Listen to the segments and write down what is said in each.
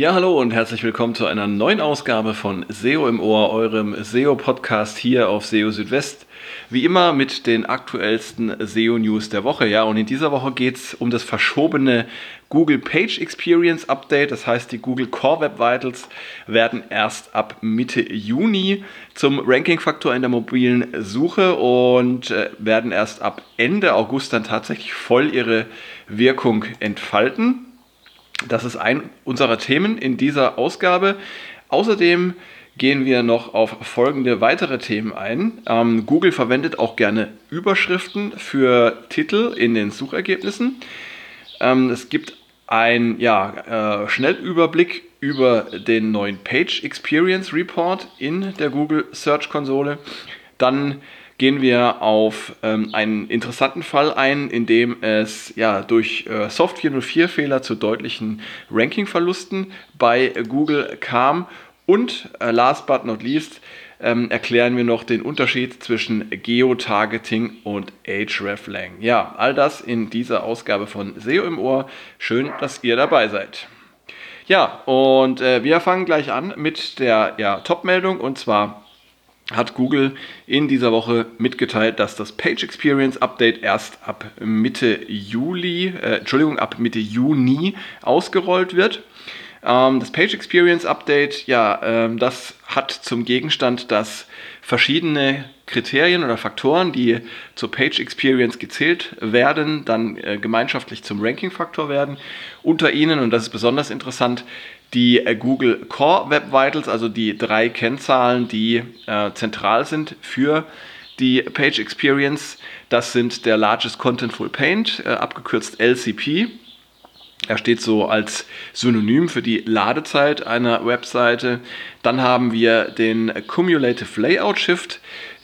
Ja, hallo und herzlich willkommen zu einer neuen Ausgabe von SEO im Ohr, eurem SEO-Podcast hier auf SEO Südwest. Wie immer mit den aktuellsten SEO-News der Woche. Ja, und in dieser Woche geht es um das verschobene Google Page Experience Update. Das heißt, die Google Core Web Vitals werden erst ab Mitte Juni zum Ranking-Faktor in der mobilen Suche und äh, werden erst ab Ende August dann tatsächlich voll ihre Wirkung entfalten. Das ist ein unserer Themen in dieser Ausgabe. Außerdem gehen wir noch auf folgende weitere Themen ein. Ähm, Google verwendet auch gerne Überschriften für Titel in den Suchergebnissen. Ähm, es gibt einen ja, äh, Schnellüberblick über den neuen Page Experience Report in der Google Search Konsole. Dann gehen wir auf ähm, einen interessanten Fall ein, in dem es ja durch äh, Soft 404 Fehler zu deutlichen Ranking-Verlusten bei Google kam. Und äh, last but not least ähm, erklären wir noch den Unterschied zwischen Geotargeting und Hreflang. Ja, all das in dieser Ausgabe von SEO im Ohr. Schön, dass ihr dabei seid. Ja, und äh, wir fangen gleich an mit der ja, Top-Meldung und zwar hat Google in dieser Woche mitgeteilt, dass das Page Experience Update erst ab Mitte Juli, äh, Entschuldigung, ab Mitte Juni ausgerollt wird. Ähm, das Page Experience Update, ja, ähm, das hat zum Gegenstand, dass verschiedene Kriterien oder Faktoren, die zur Page Experience gezählt werden, dann äh, gemeinschaftlich zum Ranking-Faktor werden. Unter ihnen, und das ist besonders interessant, die äh, Google Core Web Vitals, also die drei Kennzahlen, die äh, zentral sind für die Page Experience. Das sind der Largest Contentful Paint, äh, abgekürzt LCP. Er steht so als Synonym für die Ladezeit einer Webseite. Dann haben wir den Cumulative Layout Shift,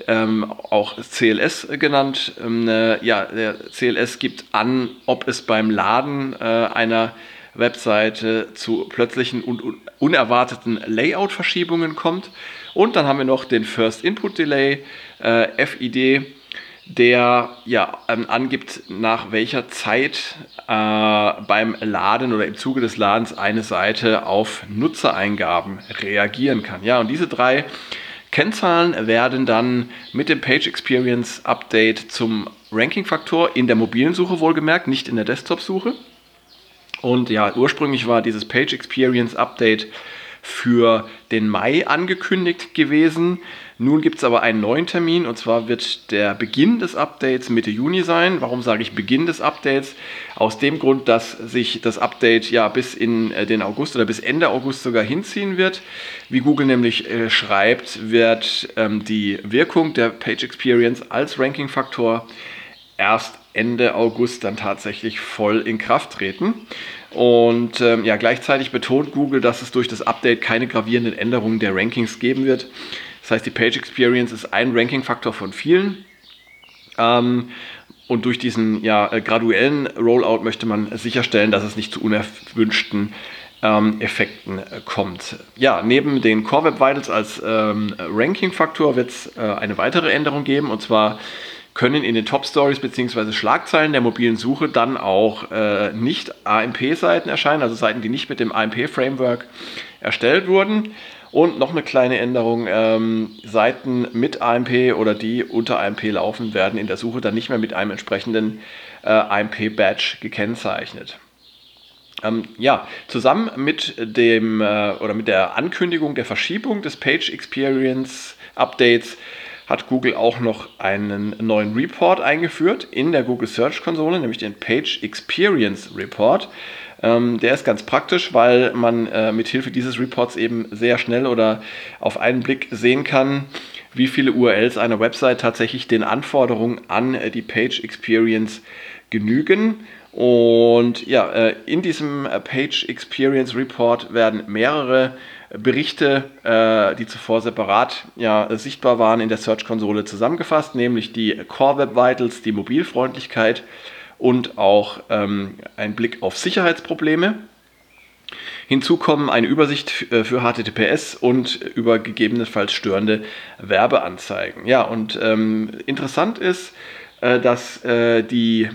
ähm, auch CLS genannt. Ähm, äh, ja, der CLS gibt an, ob es beim Laden äh, einer Webseite zu plötzlichen und unerwarteten Layout-Verschiebungen kommt. Und dann haben wir noch den First Input Delay, äh, FID, der ja ähm, angibt, nach welcher Zeit äh, beim Laden oder im Zuge des Ladens eine Seite auf Nutzereingaben reagieren kann. Ja, und diese drei Kennzahlen werden dann mit dem Page Experience Update zum Ranking-Faktor in der mobilen Suche wohlgemerkt, nicht in der Desktop-Suche. Und ja, ursprünglich war dieses Page Experience Update für den Mai angekündigt gewesen. Nun gibt es aber einen neuen Termin und zwar wird der Beginn des Updates Mitte Juni sein. Warum sage ich Beginn des Updates? Aus dem Grund, dass sich das Update ja bis in äh, den August oder bis Ende August sogar hinziehen wird. Wie Google nämlich äh, schreibt, wird ähm, die Wirkung der Page Experience als Ranking-Faktor erst Ende August dann tatsächlich voll in Kraft treten. Und ähm, ja, gleichzeitig betont Google, dass es durch das Update keine gravierenden Änderungen der Rankings geben wird. Das heißt, die Page Experience ist ein Ranking-Faktor von vielen. Ähm, und durch diesen ja, äh, graduellen Rollout möchte man sicherstellen, dass es nicht zu unerwünschten ähm, Effekten äh, kommt. Ja, neben den Core Web Vitals als ähm, Ranking-Faktor wird es äh, eine weitere Änderung geben und zwar können in den Top Stories bzw. Schlagzeilen der mobilen Suche dann auch äh, nicht AMP-Seiten erscheinen, also Seiten, die nicht mit dem AMP-Framework erstellt wurden. Und noch eine kleine Änderung, ähm, Seiten mit AMP oder die unter AMP laufen, werden in der Suche dann nicht mehr mit einem entsprechenden äh, AMP-Badge gekennzeichnet. Ähm, ja, zusammen mit dem äh, oder mit der Ankündigung der Verschiebung des Page Experience Updates hat Google auch noch einen neuen Report eingeführt in der Google Search Konsole, nämlich den Page Experience Report. Ähm, der ist ganz praktisch, weil man äh, mit Hilfe dieses Reports eben sehr schnell oder auf einen Blick sehen kann, wie viele URLs einer Website tatsächlich den Anforderungen an äh, die Page Experience genügen. Und ja, äh, in diesem äh, Page Experience Report werden mehrere Berichte, äh, die zuvor separat ja, sichtbar waren, in der Search-Konsole zusammengefasst, nämlich die Core Web Vitals, die Mobilfreundlichkeit und auch ähm, ein Blick auf Sicherheitsprobleme. Hinzu kommen eine Übersicht äh, für HTTPS und über gegebenenfalls störende Werbeanzeigen. Ja, und ähm, interessant ist, äh, dass äh, die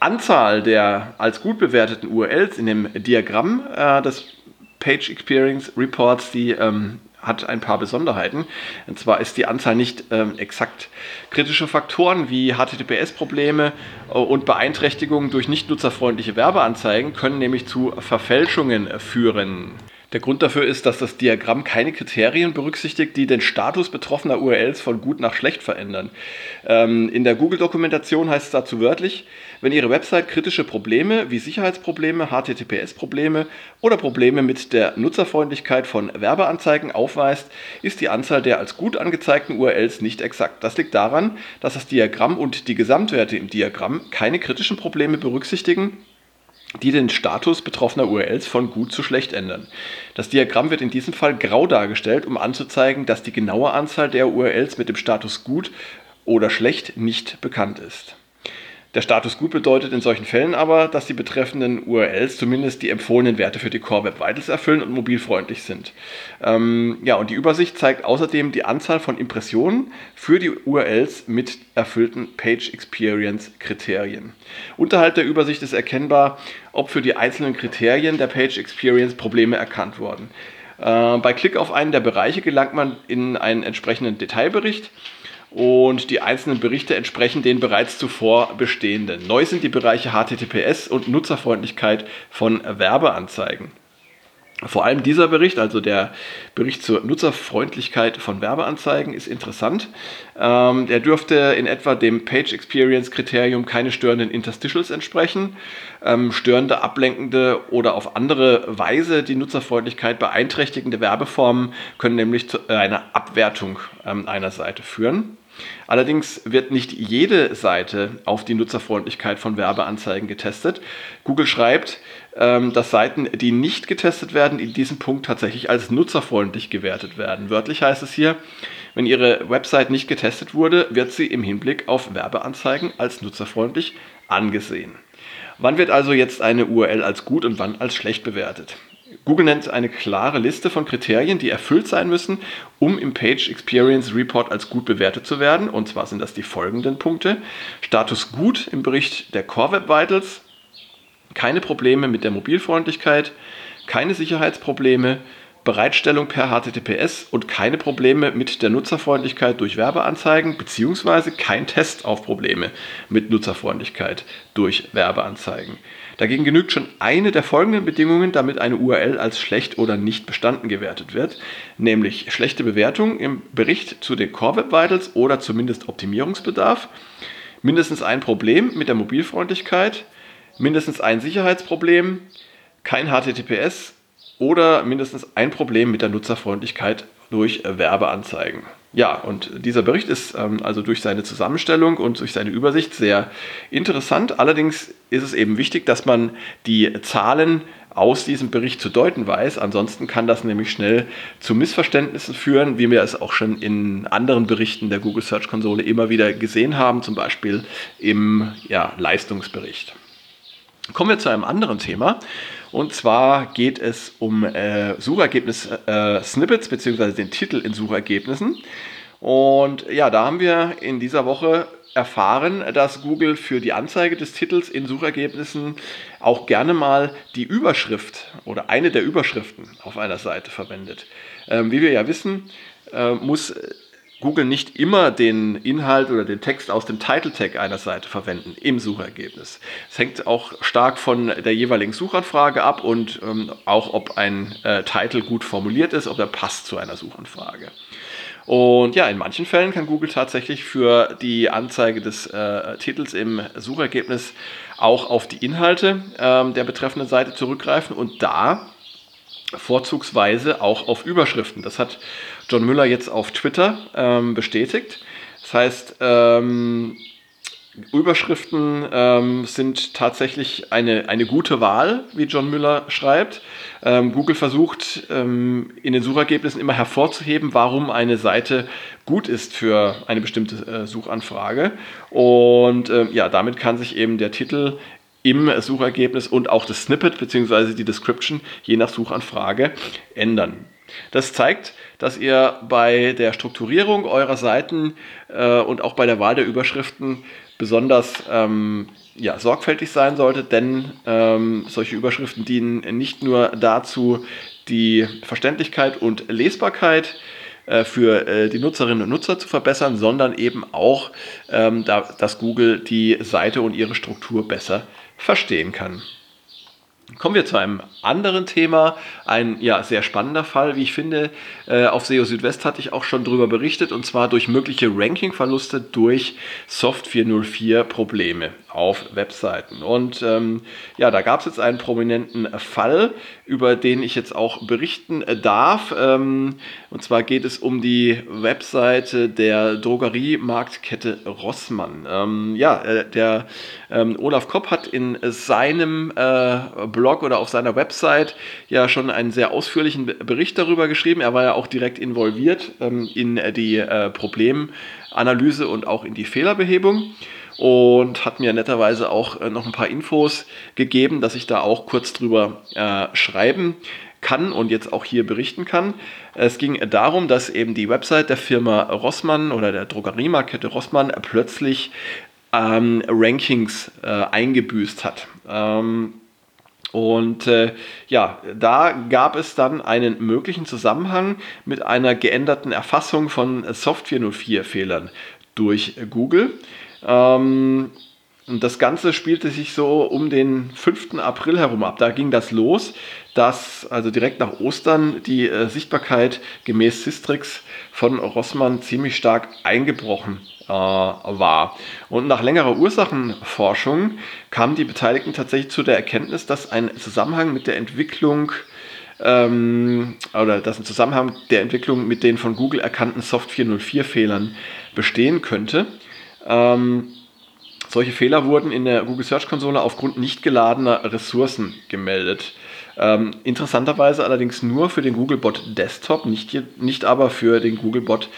Anzahl der als gut bewerteten URLs in dem Diagramm, äh, das Page Experience Reports, die ähm, hat ein paar Besonderheiten. Und zwar ist die Anzahl nicht ähm, exakt. Kritische Faktoren wie HTTPS-Probleme äh, und Beeinträchtigungen durch nicht nutzerfreundliche Werbeanzeigen können nämlich zu Verfälschungen führen. Der Grund dafür ist, dass das Diagramm keine Kriterien berücksichtigt, die den Status betroffener URLs von gut nach schlecht verändern. Ähm, in der Google-Dokumentation heißt es dazu wörtlich, wenn Ihre Website kritische Probleme wie Sicherheitsprobleme, HTTPS-Probleme oder Probleme mit der Nutzerfreundlichkeit von Werbeanzeigen aufweist, ist die Anzahl der als gut angezeigten URLs nicht exakt. Das liegt daran, dass das Diagramm und die Gesamtwerte im Diagramm keine kritischen Probleme berücksichtigen die den Status betroffener URLs von gut zu schlecht ändern. Das Diagramm wird in diesem Fall grau dargestellt, um anzuzeigen, dass die genaue Anzahl der URLs mit dem Status gut oder schlecht nicht bekannt ist. Der Status gut bedeutet in solchen Fällen aber, dass die betreffenden URLs zumindest die empfohlenen Werte für die Core Web Vitals erfüllen und mobilfreundlich sind. Ähm, ja, und die Übersicht zeigt außerdem die Anzahl von Impressionen für die URLs mit erfüllten Page Experience Kriterien. Unterhalb der Übersicht ist erkennbar, ob für die einzelnen Kriterien der Page Experience Probleme erkannt wurden. Äh, bei Klick auf einen der Bereiche gelangt man in einen entsprechenden Detailbericht und die einzelnen Berichte entsprechen den bereits zuvor bestehenden. Neu sind die Bereiche HTTPS und Nutzerfreundlichkeit von Werbeanzeigen. Vor allem dieser Bericht, also der Bericht zur Nutzerfreundlichkeit von Werbeanzeigen, ist interessant. Ähm, der dürfte in etwa dem Page Experience Kriterium keine störenden Interstitials entsprechen. Ähm, störende, ablenkende oder auf andere Weise die Nutzerfreundlichkeit beeinträchtigende Werbeformen können nämlich zu einer Abwertung ähm, einer Seite führen. Allerdings wird nicht jede Seite auf die Nutzerfreundlichkeit von Werbeanzeigen getestet. Google schreibt, ähm, dass Seiten, die nicht getestet werden, in diesem Punkt tatsächlich als nutzerfreundlich gewertet werden. Wörtlich heißt es hier, wenn Ihre Website nicht getestet wurde, wird sie im Hinblick auf Werbeanzeigen als nutzerfreundlich angesehen. Wann wird also jetzt eine URL als gut und wann als schlecht bewertet? Google nennt eine klare Liste von Kriterien, die erfüllt sein müssen, um im Page Experience Report als gut bewertet zu werden. Und zwar sind das die folgenden Punkte. Status gut im Bericht der Core Web Vitals, keine Probleme mit der Mobilfreundlichkeit, keine Sicherheitsprobleme, Bereitstellung per HTTPS und keine Probleme mit der Nutzerfreundlichkeit durch Werbeanzeigen, beziehungsweise kein Test auf Probleme mit Nutzerfreundlichkeit durch Werbeanzeigen. Dagegen genügt schon eine der folgenden Bedingungen, damit eine URL als schlecht oder nicht bestanden gewertet wird, nämlich schlechte Bewertung im Bericht zu den Core Web Vitals oder zumindest Optimierungsbedarf, mindestens ein Problem mit der Mobilfreundlichkeit, mindestens ein Sicherheitsproblem, kein HTTPS oder mindestens ein Problem mit der Nutzerfreundlichkeit durch Werbeanzeigen. Ja, und dieser Bericht ist ähm, also durch seine Zusammenstellung und durch seine Übersicht sehr interessant. Allerdings ist es eben wichtig, dass man die Zahlen aus diesem Bericht zu deuten weiß. Ansonsten kann das nämlich schnell zu Missverständnissen führen, wie wir es auch schon in anderen Berichten der Google Search Konsole immer wieder gesehen haben, zum Beispiel im ja, Leistungsbericht. Kommen wir zu einem anderen Thema. Und zwar geht es um äh, Suchergebnis-Snippets äh, bzw. den Titel in Suchergebnissen. Und ja, da haben wir in dieser Woche erfahren, dass Google für die Anzeige des Titels in Suchergebnissen auch gerne mal die Überschrift oder eine der Überschriften auf einer Seite verwendet. Ähm, wie wir ja wissen, äh, muss Google nicht immer den Inhalt oder den Text aus dem Title Tag einer Seite verwenden im Suchergebnis. Es hängt auch stark von der jeweiligen Suchanfrage ab und ähm, auch, ob ein äh, Titel gut formuliert ist, ob er passt zu einer Suchanfrage. Und ja, in manchen Fällen kann Google tatsächlich für die Anzeige des äh, Titels im Suchergebnis auch auf die Inhalte ähm, der betreffenden Seite zurückgreifen und da vorzugsweise auch auf Überschriften. Das hat John Müller jetzt auf Twitter ähm, bestätigt. Das heißt, ähm, Überschriften ähm, sind tatsächlich eine, eine gute Wahl, wie John Müller schreibt. Ähm, Google versucht ähm, in den Suchergebnissen immer hervorzuheben, warum eine Seite gut ist für eine bestimmte äh, Suchanfrage. Und äh, ja, damit kann sich eben der Titel im Suchergebnis und auch das Snippet bzw. die Description je nach Suchanfrage ändern. Das zeigt, dass ihr bei der Strukturierung eurer Seiten äh, und auch bei der Wahl der Überschriften besonders ähm, ja, sorgfältig sein solltet, denn ähm, solche Überschriften dienen nicht nur dazu, die Verständlichkeit und Lesbarkeit äh, für äh, die Nutzerinnen und Nutzer zu verbessern, sondern eben auch, ähm, da, dass Google die Seite und ihre Struktur besser verstehen kann. Kommen wir zu einem anderen Thema, ein ja, sehr spannender Fall, wie ich finde. Äh, auf SEO Südwest hatte ich auch schon darüber berichtet, und zwar durch mögliche Ranking-Verluste durch Soft 404 Probleme auf Webseiten. Und ähm, ja, da gab es jetzt einen prominenten Fall, über den ich jetzt auch berichten darf. Ähm, und zwar geht es um die Webseite der Drogeriemarktkette Rossmann. Ähm, ja, äh, der ähm, Olaf Kopp hat in seinem äh, Blog oder auf seiner Website ja schon einen sehr ausführlichen Bericht darüber geschrieben. Er war ja auch direkt involviert ähm, in die äh, Problemanalyse und auch in die Fehlerbehebung und hat mir netterweise auch äh, noch ein paar Infos gegeben, dass ich da auch kurz drüber äh, schreiben kann und jetzt auch hier berichten kann. Es ging darum, dass eben die Website der Firma Rossmann oder der Drogeriemarkette Rossmann plötzlich ähm, Rankings äh, eingebüßt hat. Ähm, und äh, ja, da gab es dann einen möglichen Zusammenhang mit einer geänderten Erfassung von Software 04-Fehlern durch Google. Ähm, und das Ganze spielte sich so um den 5. April herum ab. Da ging das los, dass also direkt nach Ostern die äh, Sichtbarkeit gemäß Sistrix von Rossmann ziemlich stark eingebrochen äh, war. Und nach längerer Ursachenforschung kamen die Beteiligten tatsächlich zu der Erkenntnis, dass ein Zusammenhang mit der Entwicklung ähm, oder dass ein Zusammenhang der Entwicklung mit den von Google erkannten Soft 404 Fehlern bestehen könnte. Ähm, solche Fehler wurden in der Google Search Konsole aufgrund nicht geladener Ressourcen gemeldet. Ähm, interessanterweise allerdings nur für den Googlebot Desktop, nicht, nicht aber für den Googlebot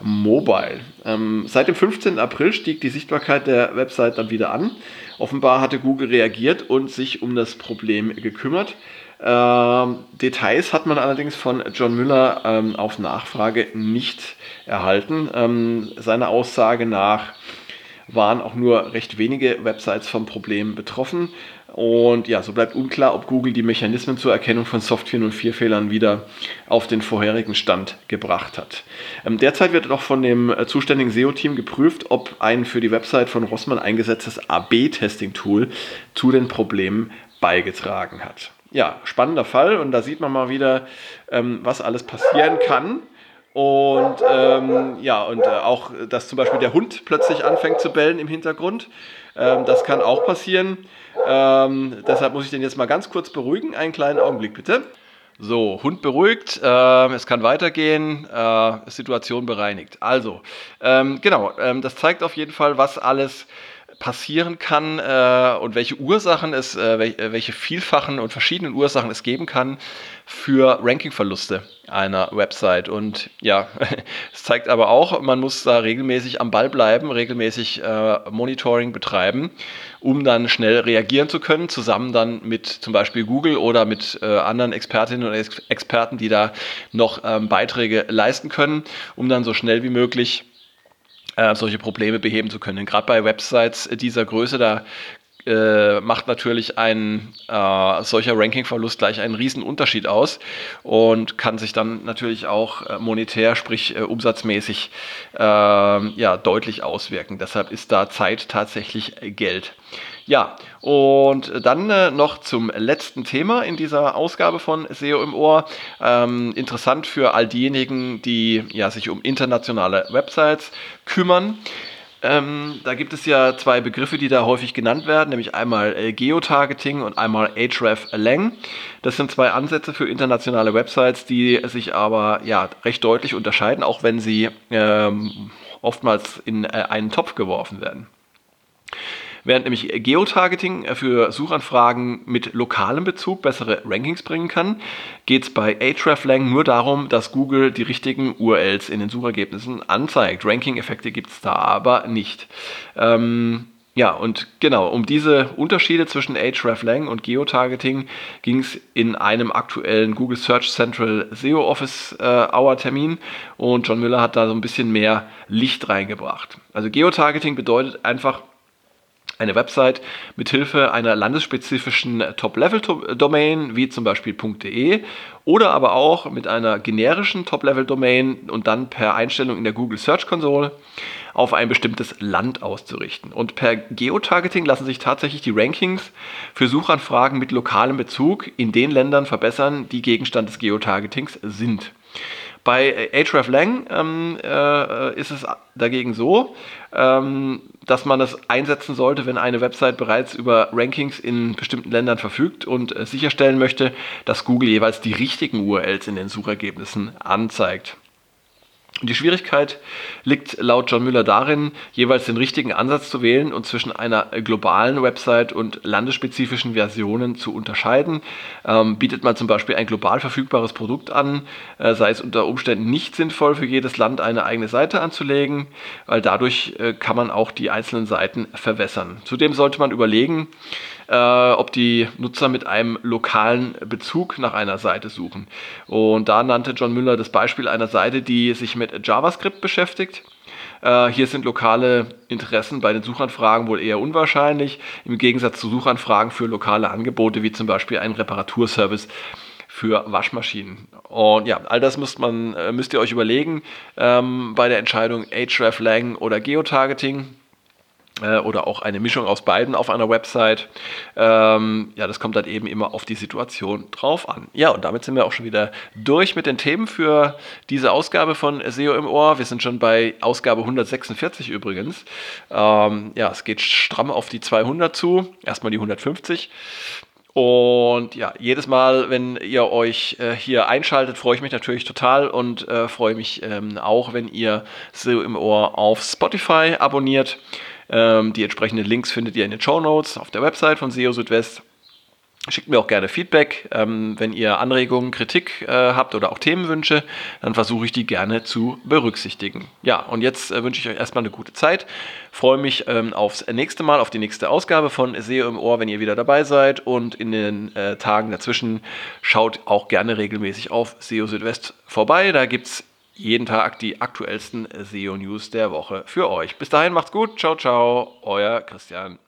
Mobile. Ähm, seit dem 15. April stieg die Sichtbarkeit der Website dann wieder an. Offenbar hatte Google reagiert und sich um das Problem gekümmert. Ähm, Details hat man allerdings von John Müller ähm, auf Nachfrage nicht erhalten. Ähm, seiner Aussage nach waren auch nur recht wenige Websites vom Problem betroffen. Und ja, so bleibt unklar, ob Google die Mechanismen zur Erkennung von Software 04 Fehlern wieder auf den vorherigen Stand gebracht hat. Ähm, derzeit wird auch von dem äh, zuständigen SEO-Team geprüft, ob ein für die Website von Rossmann eingesetztes AB-Testing-Tool zu den Problemen beigetragen hat. Ja, spannender Fall und da sieht man mal wieder, ähm, was alles passieren kann, und ähm, ja, und äh, auch, dass zum Beispiel der Hund plötzlich anfängt zu bellen im Hintergrund. Ähm, das kann auch passieren. Ähm, deshalb muss ich den jetzt mal ganz kurz beruhigen. Einen kleinen Augenblick bitte. So, Hund beruhigt, äh, es kann weitergehen, äh, Situation bereinigt. Also, ähm, genau, ähm, das zeigt auf jeden Fall, was alles passieren kann äh, und welche Ursachen es, äh, äh, welche vielfachen und verschiedenen Ursachen es geben kann für Rankingverluste einer Website. Und ja, es zeigt aber auch, man muss da regelmäßig am Ball bleiben, regelmäßig äh, Monitoring betreiben, um dann schnell reagieren zu können, zusammen dann mit zum Beispiel Google oder mit äh, anderen Expertinnen und Ex Experten, die da noch ähm, Beiträge leisten können, um dann so schnell wie möglich solche Probleme beheben zu können. Gerade bei Websites dieser Größe, da äh, macht natürlich ein äh, solcher Rankingverlust gleich einen riesen Unterschied aus und kann sich dann natürlich auch äh, monetär, sprich äh, umsatzmäßig, ähm, ja, deutlich auswirken. Deshalb ist da Zeit tatsächlich Geld. Ja, und dann äh, noch zum letzten Thema in dieser Ausgabe von SEO im Ohr. Ähm, interessant für all diejenigen, die ja, sich um internationale Websites kümmern. Ähm, da gibt es ja zwei Begriffe, die da häufig genannt werden, nämlich einmal äh, Geotargeting und einmal Href-Lang. Das sind zwei Ansätze für internationale Websites, die sich aber ja recht deutlich unterscheiden, auch wenn sie ähm, oftmals in äh, einen Topf geworfen werden. Während nämlich Geotargeting für Suchanfragen mit lokalem Bezug bessere Rankings bringen kann, geht es bei Ahreflang nur darum, dass Google die richtigen URLs in den Suchergebnissen anzeigt. Ranking-Effekte gibt es da aber nicht. Ähm, ja, und genau, um diese Unterschiede zwischen Hreflang und Geotargeting ging es in einem aktuellen Google Search Central SEO Office äh, Hour Termin und John Müller hat da so ein bisschen mehr Licht reingebracht. Also Geotargeting bedeutet einfach, eine Website mit Hilfe einer landesspezifischen Top-Level-Domain, wie zum Beispiel .de, oder aber auch mit einer generischen Top-Level-Domain und dann per Einstellung in der Google Search Console auf ein bestimmtes Land auszurichten. Und per Geotargeting lassen sich tatsächlich die Rankings für Suchanfragen mit lokalem Bezug in den Ländern verbessern, die Gegenstand des Geotargetings sind. Bei Hreflang ähm, äh, ist es dagegen so, ähm, dass man das einsetzen sollte, wenn eine Website bereits über Rankings in bestimmten Ländern verfügt und äh, sicherstellen möchte, dass Google jeweils die richtigen URLs in den Suchergebnissen anzeigt. Die Schwierigkeit liegt laut John Müller darin, jeweils den richtigen Ansatz zu wählen und zwischen einer globalen Website und landesspezifischen Versionen zu unterscheiden. Ähm, bietet man zum Beispiel ein global verfügbares Produkt an, äh, sei es unter Umständen nicht sinnvoll, für jedes Land eine eigene Seite anzulegen, weil dadurch äh, kann man auch die einzelnen Seiten verwässern. Zudem sollte man überlegen, äh, ob die Nutzer mit einem lokalen Bezug nach einer Seite suchen. Und da nannte John Müller das Beispiel einer Seite, die sich mit JavaScript beschäftigt. Äh, hier sind lokale Interessen bei den Suchanfragen wohl eher unwahrscheinlich, im Gegensatz zu Suchanfragen für lokale Angebote, wie zum Beispiel einen Reparaturservice für Waschmaschinen. Und ja, all das müsst, man, äh, müsst ihr euch überlegen ähm, bei der Entscheidung Hreflang oder Geotargeting. Äh, oder auch eine Mischung aus beiden auf einer Website. Ähm, ja, das kommt dann eben immer auf die Situation drauf an. Ja, und damit sind wir auch schon wieder durch mit den Themen für diese Ausgabe von SEO im Ohr. Wir sind schon bei Ausgabe 146 übrigens. Ähm, ja, es geht stramm auf die 200 zu. Erstmal die 150. Und ja, jedes Mal, wenn ihr euch äh, hier einschaltet, freue ich mich natürlich total und äh, freue mich ähm, auch, wenn ihr SEO im Ohr auf Spotify abonniert. Ähm, die entsprechenden Links findet ihr in den Show Notes auf der Website von SEO Südwest. Schickt mir auch gerne Feedback. Ähm, wenn ihr Anregungen, Kritik äh, habt oder auch Themenwünsche, dann versuche ich die gerne zu berücksichtigen. Ja, und jetzt äh, wünsche ich euch erstmal eine gute Zeit. Freue mich ähm, aufs nächste Mal, auf die nächste Ausgabe von SEO im Ohr, wenn ihr wieder dabei seid. Und in den äh, Tagen dazwischen schaut auch gerne regelmäßig auf SEO Südwest vorbei. Da gibt es jeden Tag die aktuellsten SEO-News der Woche für euch. Bis dahin macht's gut. Ciao, ciao. Euer Christian.